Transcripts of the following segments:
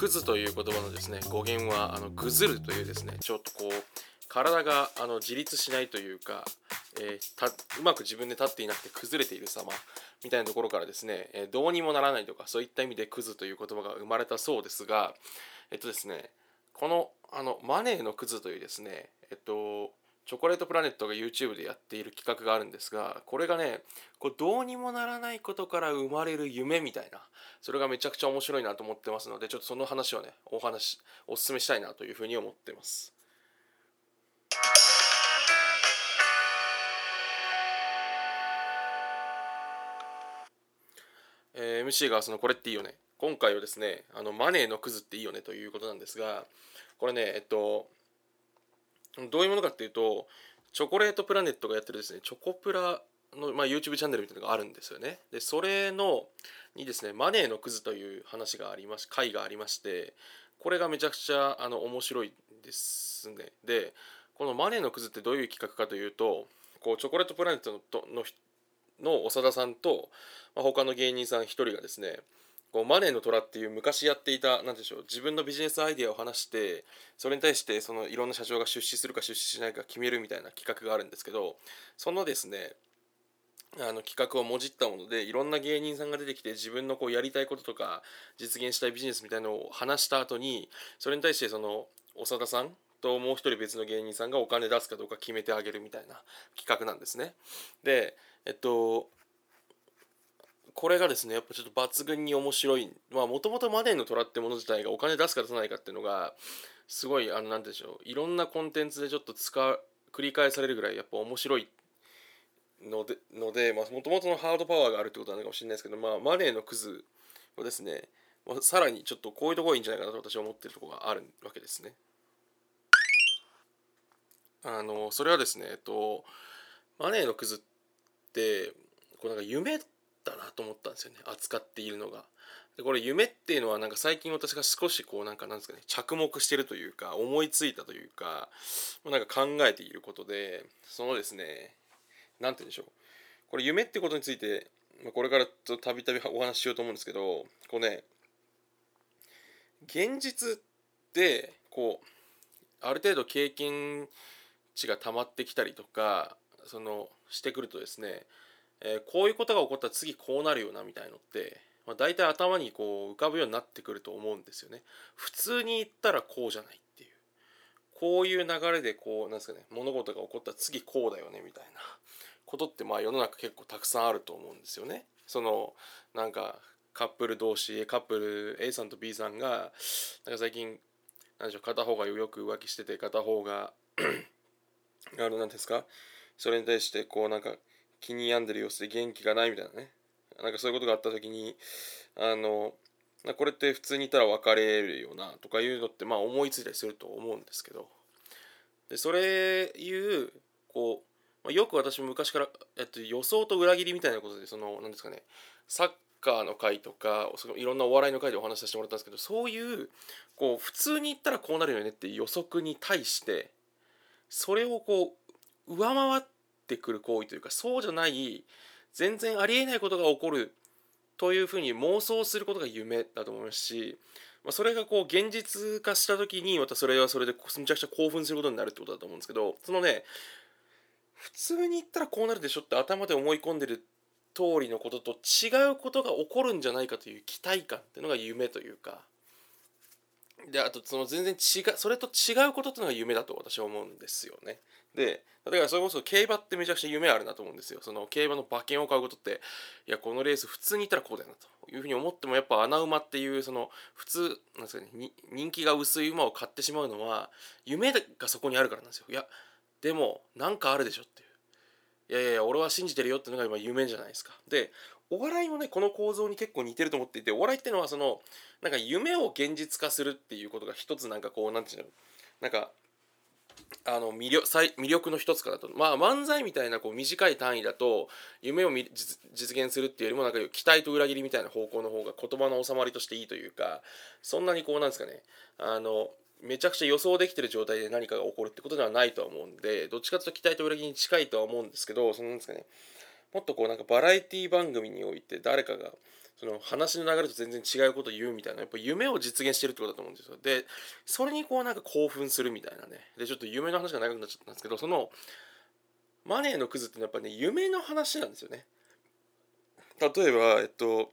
クズという言葉のですね語源はあのぐずるというですねちょっとこう体があの自立しないというか、えー、うまく自分で立っていなくて崩れている様みたいなところからですね、えー、どうにもならないとかそういった意味でクズという言葉が生まれたそうですがえっとですねこのあのマネーのクズというですねえっとチョコレートプラネットが YouTube でやっている企画があるんですがこれがねこうどうにもならないことから生まれる夢みたいなそれがめちゃくちゃ面白いなと思ってますのでちょっとその話をねお話お勧めしたいなというふうに思ってます。えー、MC がそのこれっていいよね今回はですねあのマネーのクズっていいよねということなんですがこれねえっとどういうものかっていうとチョコレートプラネットがやってるですねチョコプラの、まあ、YouTube チャンネルみたいなのがあるんですよね。でそれのにですねマネーのクズという話がありまし回がありましてこれがめちゃくちゃあの面白いですね。でこのマネーのクズってどういう企画かというとこうチョコレートプラネットののの長田さんと、まあ、他の芸人さん1人がですねこうマネーの虎っていう昔やっていた何でしょう自分のビジネスアイデアを話してそれに対してそのいろんな社長が出資するか出資しないか決めるみたいな企画があるんですけどそのですねあの企画をもじったものでいろんな芸人さんが出てきて自分のこうやりたいこととか実現したいビジネスみたいなのを話した後にそれに対してその長田さんともう一人別の芸人さんがお金出すかどうか決めてあげるみたいな企画なんですね。でえっとこれがですねやっぱちょっと抜群に面白い。まあもともとマネーの虎ってもの自体がお金出すか出さないかっていうのがすごいあの何でしょう。いろんなコンテンツでちょっと使う繰り返されるぐらいやっぱ面白い。のでのでもともとのハードパワーがあるってことなのかもしれないですけど、まあ、マネーのクズをですね、まあ、さらにちょっとこういうとこがいいんじゃないかなと私は思ってるとこがあるわけですね。あのそれはですね、えっと、マネーのクズってこうなんか夢だなと思ったんですよね扱っているのが。でこれ夢っていうのはなんか最近私が少しこうなんかなんですかね着目してるというか思いついたというかなんか考えていることでそのですね何て言うんでしょうこれ夢ってことについてこれからたびたびお話ししようと思うんですけどこうね現実ってこうある程度経験値が溜まってきたりとかそのしてくるとですねえー、こういうことが起こったら次こうなるよなみたいのって、まあ、大体頭にこう浮かぶようになってくると思うんですよね。普通に言ったらこうじゃないっていうこういう流れでこうなんですかね物事が起こったら次こうだよねみたいなことってまあ世の中結構たくさんあると思うんですよね。そのなんかカップル同士カップル A さんと B さんがなんか最近なんでしょう片方がよく浮気してて片方が あの何ですか？それに対してこうなんか気に病んでる様子で元気がないみたいなね。なんかそういうことがあった時にあのこれって普通にいたら別れるよなとかいうのってまあ思いついたりすると思うんですけど。でそれいうこう、まあ、よく私も昔から、えっと、予想と裏切りみたいなことでその何ですかねサッカーの回とかそのいろんなお笑いの回でお話しさせてもらったんですけどそういうこう普通に言ったらこうなるよねっていう予測に対してそれをこう上回ってってくる行為というかそうじゃない全然ありえないことが起こるというふうに妄想することが夢だと思いますし、まあ、それがこう現実化した時にまたそれはそれでめちゃくちゃ興奮することになるってことだと思うんですけどそのね普通に言ったらこうなるでしょって頭で思い込んでる通りのことと違うことが起こるんじゃないかという期待感っていうのが夢というかであとその全然違うそれと違うことっていうのが夢だと私は思うんですよね。でだからそれこそ競馬ってめちゃくちゃ夢あるなと思うんですよ。その競馬の馬券を買うことっていやこのレース普通にいったらこうだよなというふうに思ってもやっぱ穴馬っていうその普通なんですかね人気が薄い馬を買ってしまうのは夢がそこにあるからなんですよ。いやでもなんかあるでしょっていう。いやいや俺は信じてるよっていうのが今夢じゃないですか。でお笑いもねこの構造に結構似てると思っていてお笑いっていうのはそのなんか夢を現実化するっていうことが一つなんかこうなんていうのなんかあの魅力魅力の一つかなと。まあ漫才みたいなこう短い単位だと夢を実現するっていうよりもなんか期待と裏切りみたいな方向の方が言葉の収まりとしていいというかそんなにこうなんですかね。あのめちゃくちゃ予想できてる状態で何かが起こるってことではないとは思うんでどっちかというと期待と裏切りに近いとは思うんですけどそのなんですかね。もっとこうなんかバラエティ番組において誰かがその話の流れと全然違うことを言うみたいなやっぱ夢を実現してるってことだと思うんですよ。でそれにこうなんか興奮するみたいなね。でちょっと夢の話が長くなっちゃったんですけどそのマネーのクズってのはやっぱね夢の話なんですよね。例えばえっと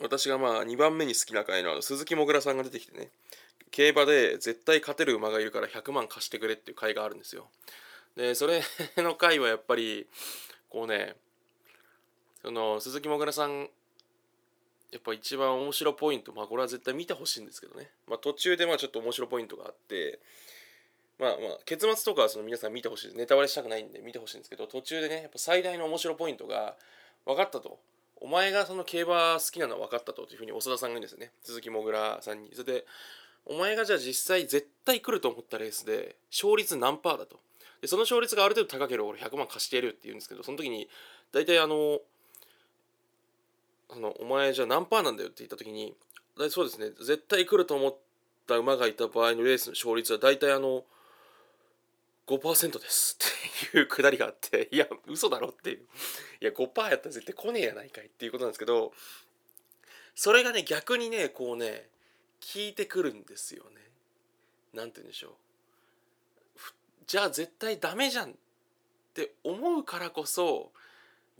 私がまあ2番目に好きな回のあの鈴木もぐらさんが出てきてね競馬で絶対勝てる馬がいるから100万貸してくれっていう回があるんですよ。でそれの回はやっぱりこうねその鈴木もぐらさんやっぱ一番面白ポイントまあこれは絶対見てほしいんですけどね、まあ、途中でまあちょっと面白ポイントがあってまあまあ結末とかはその皆さん見てほしいネタバレしたくないんで見てほしいんですけど途中でねやっぱ最大の面白ポイントが分かったと。お前がその競馬好きなのは分かったというふうに長田さんが言うんですよね。鈴木もぐらさんに。それでお前がじゃあ実際絶対来ると思ったレースで勝率何パーだと。でその勝率がある程度高ければ俺100万貸してやるよって言うんですけどその時に大体あのあのお前じゃあ何パーなんだよって言った時に大そうですね絶対来ると思った馬がいた場合のレースの勝率は大体あの5%ですっていうくだりがあって いや嘘だろっていう。いや5%やったら絶対来ねえやないかいっていうことなんですけどそれがね逆にねこうね聞いてくるんですよね。なんて言うんでしょう。じゃあ絶対ダメじゃんって思うからこそ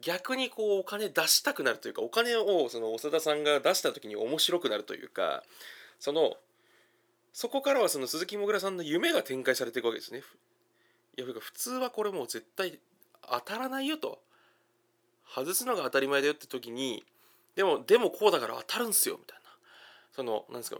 逆にこうお金出したくなるというかお金をその長田さんが出した時に面白くなるというかそのそこからはその鈴木もぐらさんの夢が展開されていくわけですね。いや普通はこれもう絶対当たらないよと外すのが当たり前だよって時にでもでもこうだから当たるんすよみたいなそのなんですか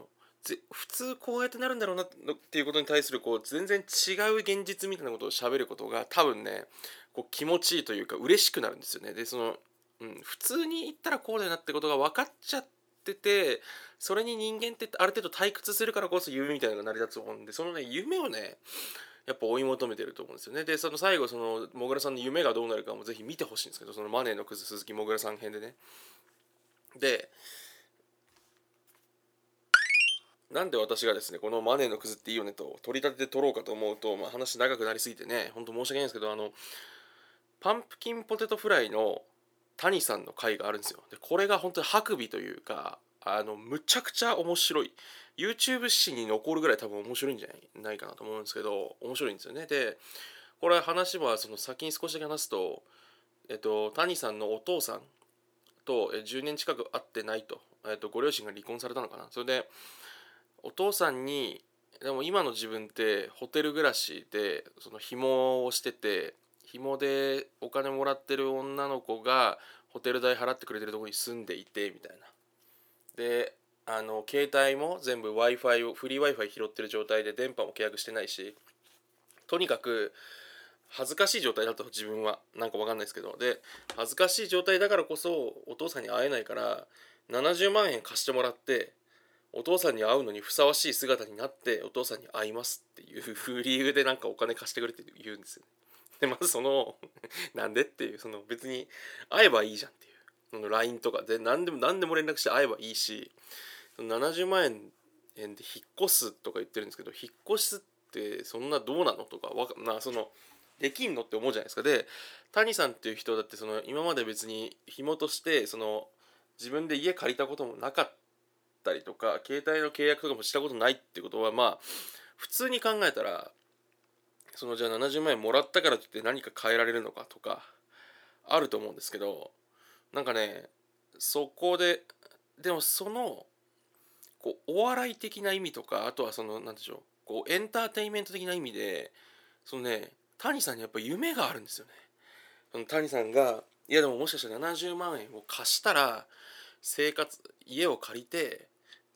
普通こうやってなるんだろうなっていうことに対するこう全然違う現実みたいなことを喋ることが多分ねこう気持ちいいというか嬉しくなるんですよね。でその、うん、普通に言ったらこうだよなってことが分かっちゃっててそれに人間ってある程度退屈するからこそ夢みたいなのが成り立つと思うんでそのね夢をねやっぱ追い求めてると思うんですよね。でその最後そのもぐらさんの夢がどうなるかもぜひ見てほしいんですけどそのマネーのクズ鈴木もぐらさん編でね。でなんで私がですねこのマネーのクズっていいよねと取り立てて取ろうかと思うと、まあ、話長くなりすぎてねほんと申し訳ないんですけどあのパンプキンポテトフライの谷さんの回があるんですよ。でこれが本当にハクビというかあのむちゃくちゃ面白い。YouTube 史に残るぐらい多分面白いんじゃないかなと思うんですけど面白いんですよね。でこれ話はその先に少しだけ話すとえっと谷さんのお父さんと10年近く会ってないと、えっと、ご両親が離婚されたのかな。それでお父さんにでも今の自分ってホテル暮らしでその紐をしてて紐でお金もらってる女の子がホテル代払ってくれてるとこに住んでいてみたいな。であの携帯も全部 w i f i をフリー w i f i 拾ってる状態で電波も契約してないしとにかく恥ずかしい状態だと自分は。なんか分かんないですけど。で恥ずかしい状態だからこそお父さんに会えないから70万円貸してもらってお父さんに会うのにふさわしい姿になってお父さんに会いますっていう理由でなんかお金貸してくれって言うんですよ。ね。でまずその なんでっていうその別に会えばいいじゃんっていう LINE とか。で何でも何でも連絡して会えばいいし70万円で引っ越すとか言ってるんですけど引っ越すってそんなどうなのとかわかなそのできんのって思うじゃないですか。で谷さんっていう人だってその今まで別に紐としてその自分で家借りたこともなかった。たりとか携帯の契約とかもしたことないってことはまあ普通に考えたらそのじゃあ70万円もらったからといって何か変えられるのかとかあると思うんですけどなんかねそこででもそのこうお笑い的な意味とかあとはその何でしょうこうエンターテインメント的な意味でそのね谷さんにやっぱ夢があるんですよね。その谷さんがいやでももしかしたら70万円を貸したら生活家を借りて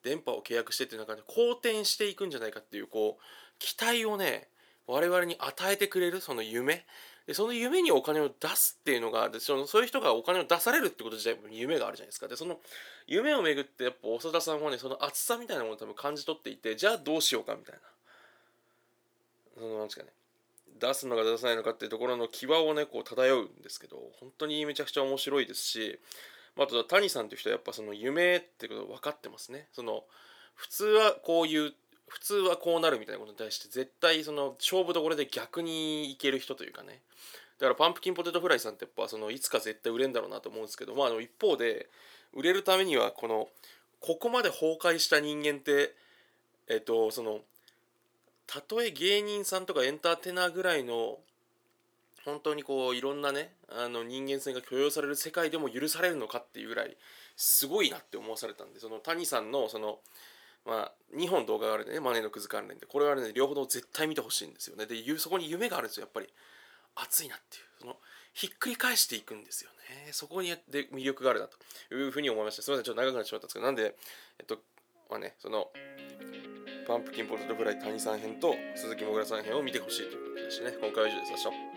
電波を契約してっていう中で好転していくんじゃないかっていうこう期待をね我々に与えてくれるその夢。でその夢にお金を出すっていうのがでそのそういう人がお金を出されるってこと自体も夢があるじゃないですか。でその夢をめぐってやっぱ長田さんはねその熱さみたいなものを多分感じ取っていてじゃあどうしようかみたいな。そのなんですかね。出すのか出さないのかっていうところの牙をねこう漂うんですけど本当にめちゃくちゃ面白いですしあと谷さんという人はやっぱその夢ってこと分かってますね。その普通はこういう普通はこうなるみたいなことに対して絶対その勝負どころで逆にいける人というかね。だからパンプキンポテトフライさんってやっぱそのいつか絶対売れんだろうなと思うんですけどまああの一方で売れるためにはこのここまで崩壊した人間ってえっとそのたとえ芸人さんとかエンターテイナーぐらいの本当にこういろんなねあの人間性が許容される世界でも許されるのかっていうぐらいすごいなって思わされたんでその谷さんのそのまあ2本動画があるんでねマネーのクズ関連でこれはね両方とも絶対見てほしいんですよね。でそこに夢があるんですよやっぱり。熱いなっていう。そのひっくり返していくんですよね。そこにで魅力があるなと。いうふうに思いました。すみませんちょっと長くなってしまったんですけどなんでえっとまあねそのパンプキンポテトフライ谷さん編と鈴木もぐらさん編を見てほしいということでしね。今回は以上です。